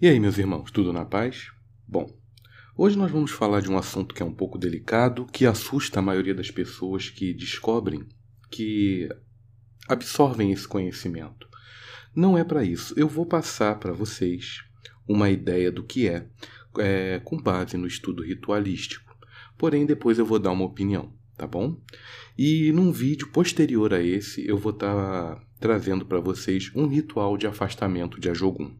E aí, meus irmãos, tudo na paz? Bom, hoje nós vamos falar de um assunto que é um pouco delicado, que assusta a maioria das pessoas que descobrem, que absorvem esse conhecimento. Não é para isso. Eu vou passar para vocês uma ideia do que é, é, com base no estudo ritualístico. Porém, depois eu vou dar uma opinião, tá bom? E num vídeo posterior a esse, eu vou estar tá trazendo para vocês um ritual de afastamento de Ajogun.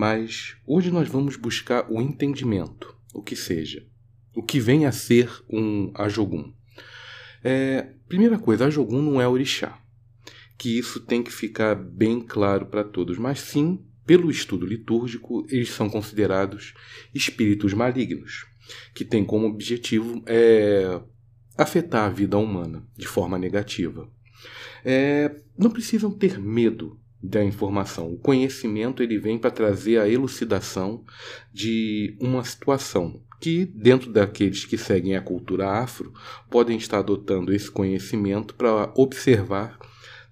Mas hoje nós vamos buscar o entendimento, o que seja, o que vem a ser um Ajogun. É, primeira coisa, Ajogun não é orixá, que isso tem que ficar bem claro para todos, mas sim, pelo estudo litúrgico, eles são considerados espíritos malignos, que têm como objetivo é, afetar a vida humana de forma negativa. É, não precisam ter medo da informação. O conhecimento ele vem para trazer a elucidação de uma situação que, dentro daqueles que seguem a cultura afro, podem estar adotando esse conhecimento para observar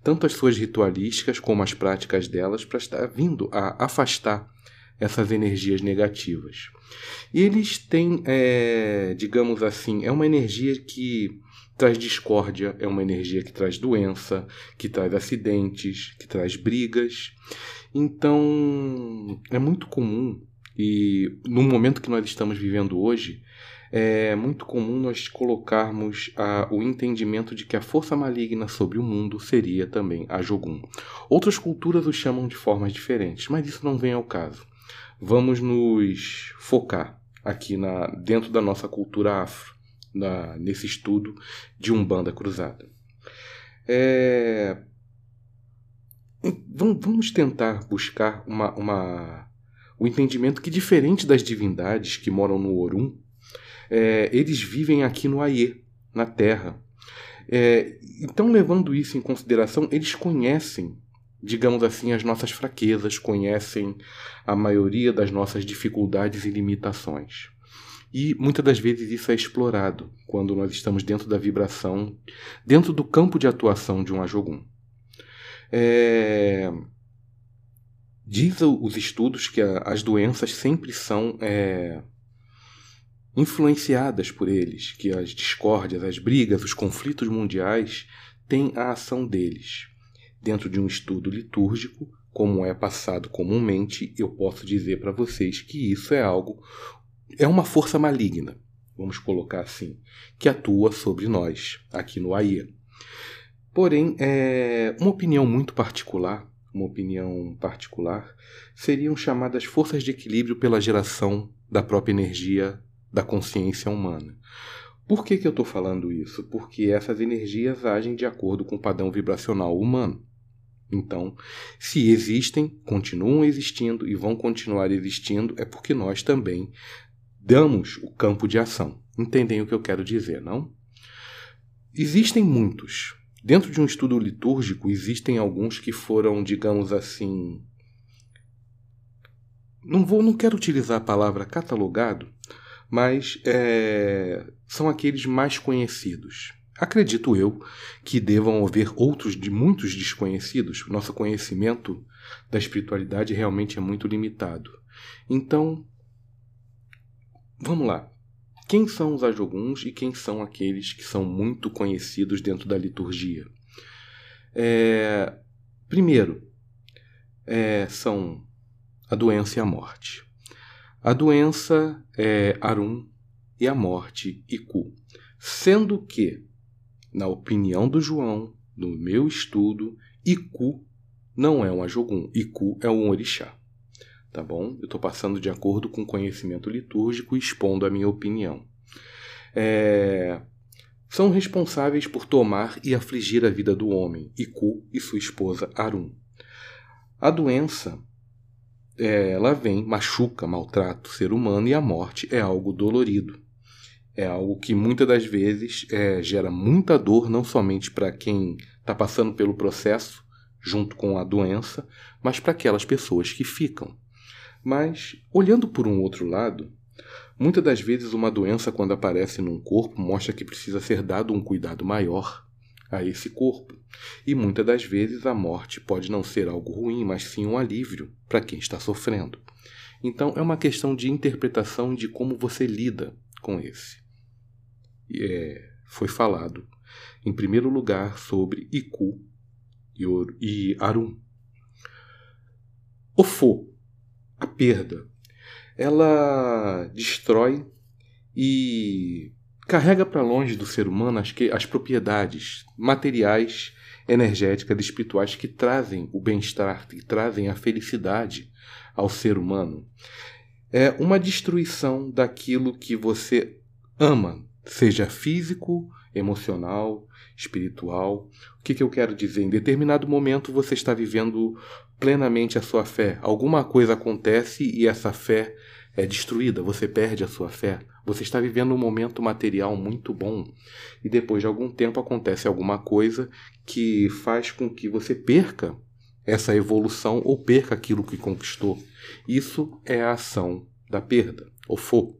tanto as suas ritualísticas como as práticas delas para estar vindo a afastar essas energias negativas. E eles têm, é, digamos assim, é uma energia que traz discórdia, é uma energia que traz doença, que traz acidentes, que traz brigas. Então, é muito comum, e no momento que nós estamos vivendo hoje, é muito comum nós colocarmos a, o entendimento de que a força maligna sobre o mundo seria também a Jogum. Outras culturas o chamam de formas diferentes, mas isso não vem ao caso. Vamos nos focar aqui na, dentro da nossa cultura afro na, nesse estudo de Umbanda Cruzada. É, vamos tentar buscar uma, uma, o entendimento que, diferente das divindades que moram no Orum, é, eles vivem aqui no Aie, na Terra. É, então, levando isso em consideração, eles conhecem, digamos assim, as nossas fraquezas, conhecem a maioria das nossas dificuldades e limitações. E muitas das vezes isso é explorado quando nós estamos dentro da vibração, dentro do campo de atuação de um Ajogum. É... Diz os estudos que as doenças sempre são é... influenciadas por eles, que as discórdias, as brigas, os conflitos mundiais têm a ação deles. Dentro de um estudo litúrgico, como é passado comumente, eu posso dizer para vocês que isso é algo é uma força maligna, vamos colocar assim, que atua sobre nós aqui no AIA. Porém, é, uma opinião muito particular, uma opinião particular, seriam chamadas forças de equilíbrio pela geração da própria energia da consciência humana. Por que, que eu estou falando isso? Porque essas energias agem de acordo com o padrão vibracional humano. Então, se existem, continuam existindo e vão continuar existindo, é porque nós também damos o campo de ação. Entendem o que eu quero dizer, não? Existem muitos. Dentro de um estudo litúrgico, existem alguns que foram, digamos assim. Não, vou, não quero utilizar a palavra catalogado, mas é, são aqueles mais conhecidos. Acredito eu que devam haver outros de muitos desconhecidos. Nosso conhecimento da espiritualidade realmente é muito limitado. Então, Vamos lá. Quem são os ajoguns e quem são aqueles que são muito conhecidos dentro da liturgia? É, primeiro, é, são a doença e a morte. A doença é Arum e a morte Iku. Sendo que, na opinião do João, no meu estudo, Iku não é um Ajogun, Iku é um orixá tá bom? Eu estou passando de acordo com o conhecimento litúrgico e expondo a minha opinião. É... São responsáveis por tomar e afligir a vida do homem, Iku e sua esposa Arum. A doença, é, ela vem, machuca, maltrata o ser humano e a morte é algo dolorido. É algo que muitas das vezes é, gera muita dor, não somente para quem está passando pelo processo, junto com a doença, mas para aquelas pessoas que ficam. Mas, olhando por um outro lado, muitas das vezes uma doença, quando aparece num corpo, mostra que precisa ser dado um cuidado maior a esse corpo. E muitas das vezes a morte pode não ser algo ruim, mas sim um alívio para quem está sofrendo. Então é uma questão de interpretação de como você lida com esse. É, foi falado, em primeiro lugar, sobre Iku e Arum. O Fo, a perda, ela destrói e carrega para longe do ser humano as, que, as propriedades materiais, energéticas espirituais que trazem o bem-estar, que trazem a felicidade ao ser humano. É uma destruição daquilo que você ama, seja físico, emocional, espiritual. O que, que eu quero dizer? Em determinado momento você está vivendo plenamente a sua fé. Alguma coisa acontece e essa fé é destruída, você perde a sua fé. Você está vivendo um momento material muito bom e depois de algum tempo acontece alguma coisa que faz com que você perca essa evolução ou perca aquilo que conquistou. Isso é a ação da perda, ou for.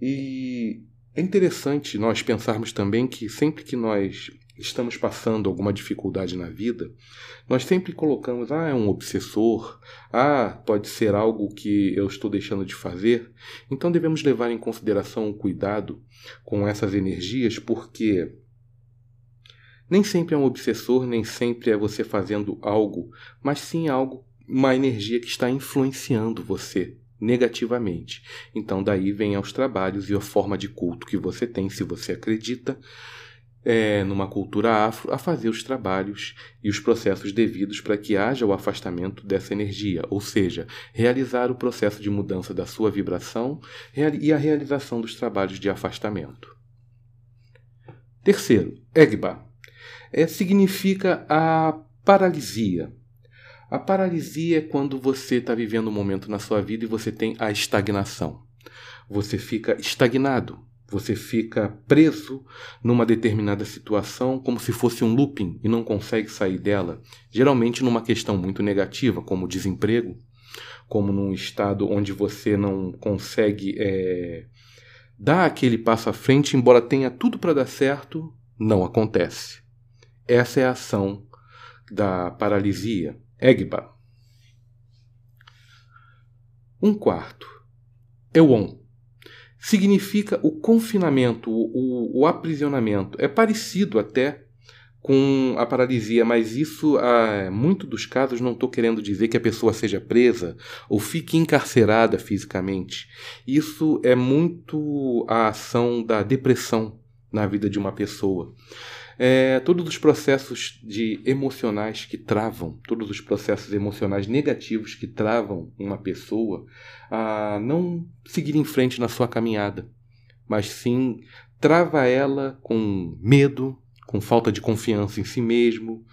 E é interessante nós pensarmos também que sempre que nós estamos passando alguma dificuldade na vida, nós sempre colocamos, ah, é um obsessor, ah, pode ser algo que eu estou deixando de fazer. Então devemos levar em consideração o cuidado com essas energias, porque nem sempre é um obsessor, nem sempre é você fazendo algo, mas sim algo, uma energia que está influenciando você negativamente. Então daí vem aos trabalhos e a forma de culto que você tem, se você acredita é, numa cultura afro, a fazer os trabalhos e os processos devidos para que haja o afastamento dessa energia, ou seja, realizar o processo de mudança da sua vibração e a realização dos trabalhos de afastamento. Terceiro, Egba. É, significa a paralisia. A paralisia é quando você está vivendo um momento na sua vida e você tem a estagnação. Você fica estagnado, você fica preso numa determinada situação como se fosse um looping e não consegue sair dela, geralmente numa questão muito negativa, como desemprego, como num estado onde você não consegue é, dar aquele passo à frente, embora tenha tudo para dar certo, não acontece. Essa é a ação da paralisia, Egba. Um quarto, Euon significa o confinamento, o, o aprisionamento. É parecido até com a paralisia, mas isso, ah, muito dos casos, não estou querendo dizer que a pessoa seja presa ou fique encarcerada fisicamente. Isso é muito a ação da depressão na vida de uma pessoa é, todos os processos de emocionais que travam, todos os processos emocionais negativos que travam uma pessoa a não seguir em frente na sua caminhada, mas sim trava ela com medo, com falta de confiança em si mesmo.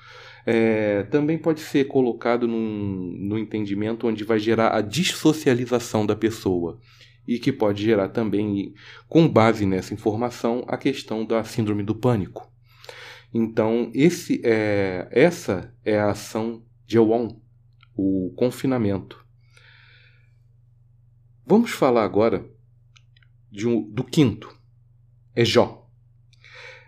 É, também pode ser colocado num, num entendimento onde vai gerar a dissocialização da pessoa e que pode gerar também, com base nessa informação, a questão da síndrome do pânico. Então, esse é, essa é a ação de Ewon, o confinamento. Vamos falar agora um, do quinto, é Jó.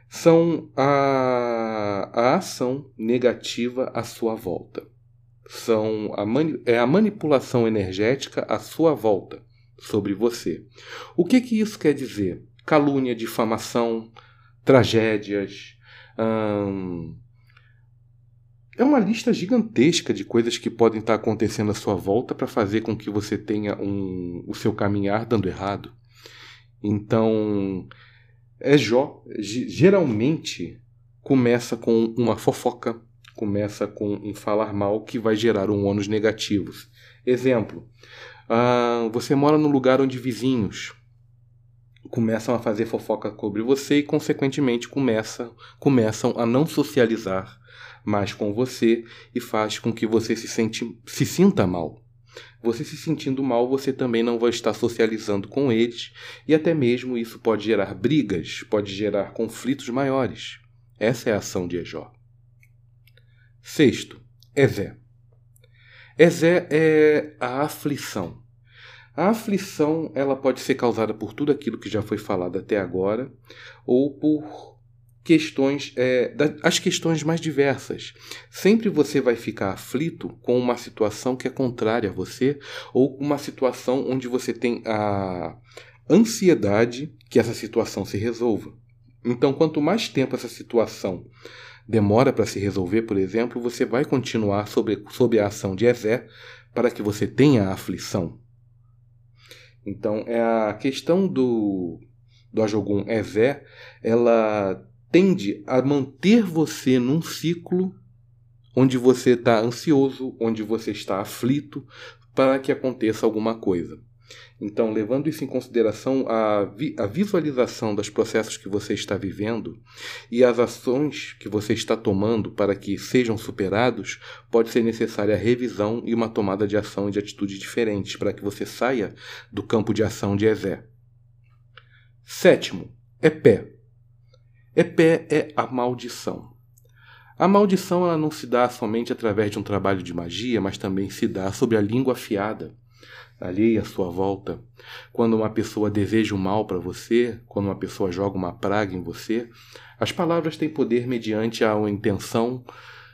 São a, a ação negativa à sua volta. São a mani, é a manipulação energética à sua volta sobre você. O que, que isso quer dizer? Calúnia, difamação, tragédias, Hum, é uma lista gigantesca de coisas que podem estar acontecendo à sua volta para fazer com que você tenha um, o seu caminhar dando errado. Então, é Jó. Geralmente começa com uma fofoca, começa com um falar mal que vai gerar um ônus negativos. Exemplo: uh, você mora num lugar onde vizinhos começam a fazer fofoca sobre você e, consequentemente, começam, começam a não socializar mais com você e faz com que você se, sente, se sinta mal. Você se sentindo mal, você também não vai estar socializando com eles e até mesmo isso pode gerar brigas, pode gerar conflitos maiores. Essa é a ação de Ejó. Sexto, Ezé. Ezé é a aflição. A aflição ela pode ser causada por tudo aquilo que já foi falado até agora ou por questões, é, da, as questões mais diversas. Sempre você vai ficar aflito com uma situação que é contrária a você ou uma situação onde você tem a ansiedade que essa situação se resolva. Então, quanto mais tempo essa situação demora para se resolver, por exemplo, você vai continuar sobre, sob a ação de Ezé para que você tenha a aflição. Então, é a questão do, do Ajogun Ezé, ela tende a manter você num ciclo onde você está ansioso, onde você está aflito, para que aconteça alguma coisa. Então, levando isso em consideração, a, vi a visualização dos processos que você está vivendo e as ações que você está tomando para que sejam superados, pode ser necessária a revisão e uma tomada de ação e de atitudes diferentes para que você saia do campo de ação de Ezé. Sétimo, é pé. Epé é a maldição. A maldição ela não se dá somente através de um trabalho de magia, mas também se dá sobre a língua afiada, alheia à sua volta. Quando uma pessoa deseja o mal para você, quando uma pessoa joga uma praga em você, as palavras têm poder mediante a intenção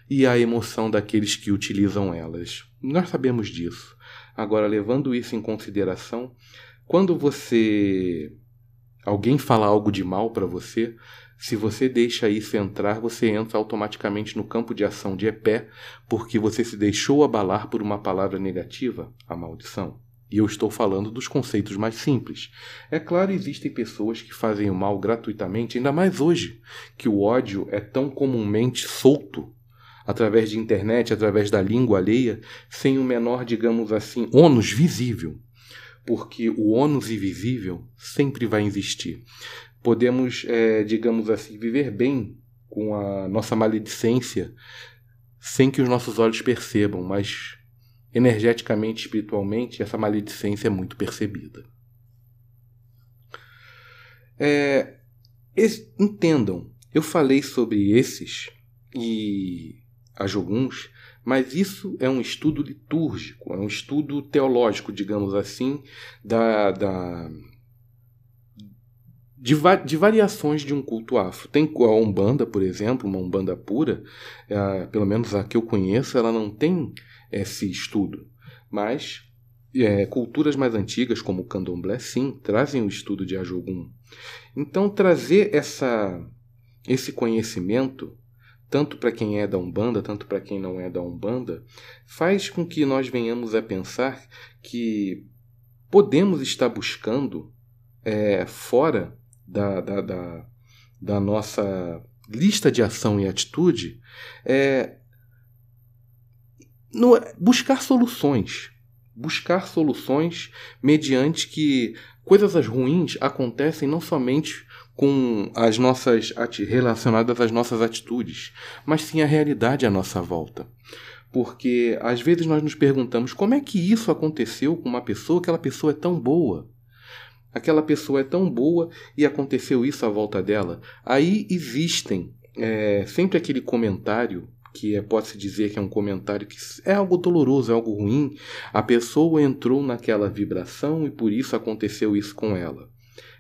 e a emoção daqueles que utilizam elas. Nós sabemos disso. Agora, levando isso em consideração, quando você alguém fala algo de mal para você, se você deixa isso entrar, você entra automaticamente no campo de ação de epé, porque você se deixou abalar por uma palavra negativa, a maldição. E eu estou falando dos conceitos mais simples. É claro, existem pessoas que fazem o mal gratuitamente, ainda mais hoje, que o ódio é tão comumente solto através de internet, através da língua alheia, sem o menor, digamos assim, ônus visível. Porque o ônus invisível sempre vai existir podemos, é, digamos assim, viver bem com a nossa maledicência sem que os nossos olhos percebam, mas energeticamente, espiritualmente, essa maledicência é muito percebida. É, entendam, eu falei sobre esses e a Joguns, mas isso é um estudo litúrgico, é um estudo teológico, digamos assim, da, da de, va de, variações de um culto afro. Tem a Umbanda, por exemplo, uma Umbanda pura, é, pelo menos a que eu conheço, ela não tem esse estudo. Mas é, culturas mais antigas, como o Candomblé, sim, trazem o estudo de Ajogum. Então, trazer essa, esse conhecimento, tanto para quem é da Umbanda, tanto para quem não é da Umbanda, faz com que nós venhamos a pensar que podemos estar buscando é, fora da, da, da, da nossa lista de ação e atitude é no, buscar soluções. Buscar soluções mediante que coisas ruins acontecem não somente com as nossas relacionadas às nossas atitudes, mas sim a realidade à nossa volta. Porque às vezes nós nos perguntamos como é que isso aconteceu com uma pessoa, aquela pessoa é tão boa. Aquela pessoa é tão boa e aconteceu isso à volta dela. Aí existem é, sempre aquele comentário que é, pode-se dizer que é um comentário que é algo doloroso, é algo ruim. A pessoa entrou naquela vibração e por isso aconteceu isso com ela.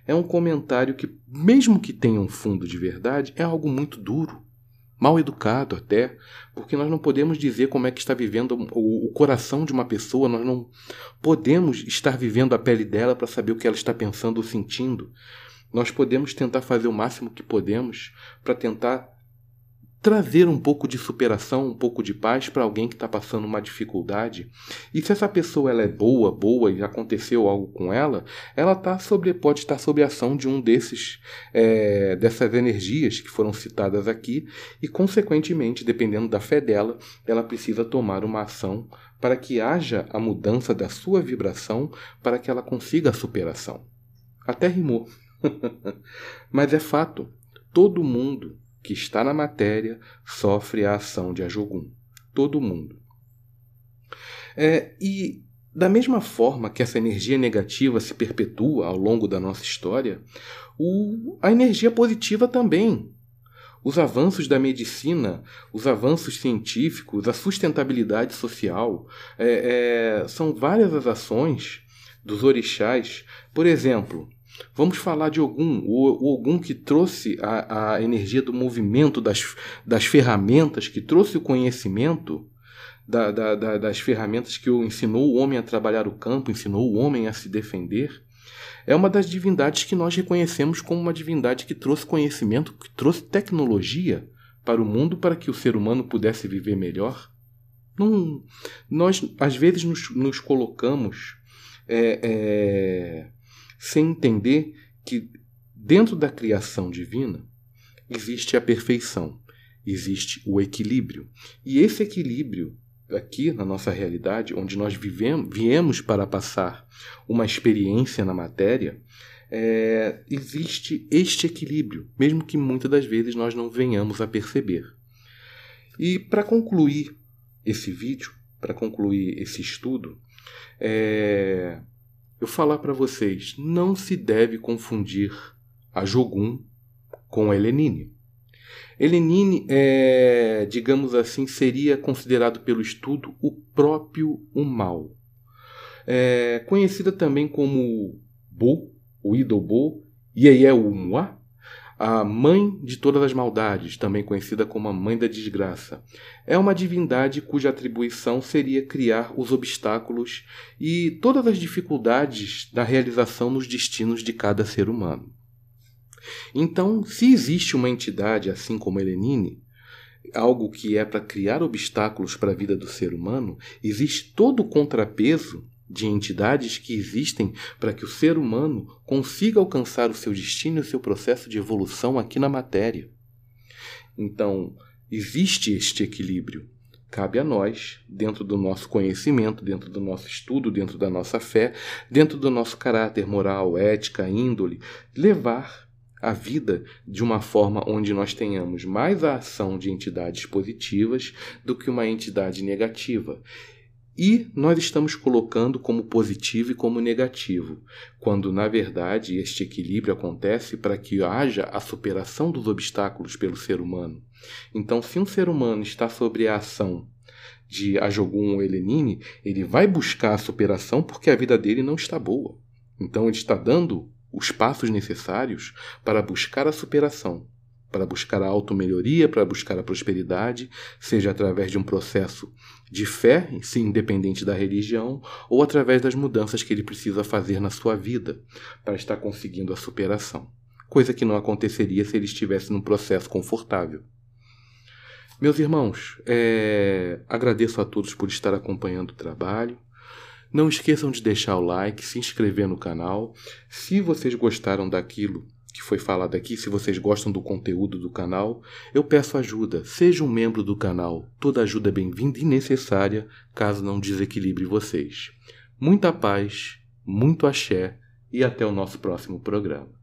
É um comentário que, mesmo que tenha um fundo de verdade, é algo muito duro mal educado até, porque nós não podemos dizer como é que está vivendo o, o coração de uma pessoa, nós não podemos estar vivendo a pele dela para saber o que ela está pensando ou sentindo. Nós podemos tentar fazer o máximo que podemos para tentar trazer um pouco de superação, um pouco de paz para alguém que está passando uma dificuldade. E se essa pessoa ela é boa, boa e aconteceu algo com ela, ela tá sobre, pode estar sob a ação de um desses é, dessas energias que foram citadas aqui e, consequentemente, dependendo da fé dela, ela precisa tomar uma ação para que haja a mudança da sua vibração para que ela consiga a superação. Até rimou. Mas é fato. Todo mundo que está na matéria sofre a ação de Ajogum. Todo mundo. É, e da mesma forma que essa energia negativa se perpetua ao longo da nossa história, o, a energia positiva também. Os avanços da medicina, os avanços científicos, a sustentabilidade social, é, é, são várias as ações dos orixás. Por exemplo, Vamos falar de Ogum, o, o Ogum que trouxe a, a energia do movimento, das, das ferramentas, que trouxe o conhecimento da, da, da, das ferramentas que ensinou o homem a trabalhar o campo, ensinou o homem a se defender. É uma das divindades que nós reconhecemos como uma divindade que trouxe conhecimento, que trouxe tecnologia para o mundo para que o ser humano pudesse viver melhor. Não, nós, às vezes, nos, nos colocamos é, é, sem entender que dentro da criação divina existe a perfeição, existe o equilíbrio. E esse equilíbrio aqui na nossa realidade, onde nós vivemos, viemos para passar uma experiência na matéria, é, existe este equilíbrio, mesmo que muitas das vezes nós não venhamos a perceber. E para concluir esse vídeo, para concluir esse estudo, é, eu falar para vocês, não se deve confundir a Jogum com a Helenine. Helenine, é, digamos assim, seria considerado pelo estudo o próprio o mal. É, conhecida também como Bo, o ídolo Bo, Yeyeumoa, a mãe de todas as maldades, também conhecida como a mãe da desgraça. É uma divindade cuja atribuição seria criar os obstáculos e todas as dificuldades da realização nos destinos de cada ser humano. Então, se existe uma entidade assim como Helenine, algo que é para criar obstáculos para a vida do ser humano, existe todo o contrapeso de entidades que existem para que o ser humano consiga alcançar o seu destino e o seu processo de evolução aqui na matéria. Então, existe este equilíbrio. Cabe a nós, dentro do nosso conhecimento, dentro do nosso estudo, dentro da nossa fé, dentro do nosso caráter moral, ética, índole, levar a vida de uma forma onde nós tenhamos mais a ação de entidades positivas do que uma entidade negativa. E nós estamos colocando como positivo e como negativo, quando na verdade este equilíbrio acontece para que haja a superação dos obstáculos pelo ser humano. Então, se um ser humano está sobre a ação de Ajogun ou Helenine, ele vai buscar a superação porque a vida dele não está boa. Então, ele está dando os passos necessários para buscar a superação, para buscar a automelhoria, para buscar a prosperidade, seja através de um processo de fé, sim, independente da religião, ou através das mudanças que ele precisa fazer na sua vida para estar conseguindo a superação. Coisa que não aconteceria se ele estivesse num processo confortável. Meus irmãos, é... agradeço a todos por estar acompanhando o trabalho. Não esqueçam de deixar o like, se inscrever no canal. Se vocês gostaram daquilo que foi falado aqui, se vocês gostam do conteúdo do canal, eu peço ajuda. Seja um membro do canal. Toda ajuda é bem-vinda e necessária, caso não desequilibre vocês. Muita paz, muito axé e até o nosso próximo programa.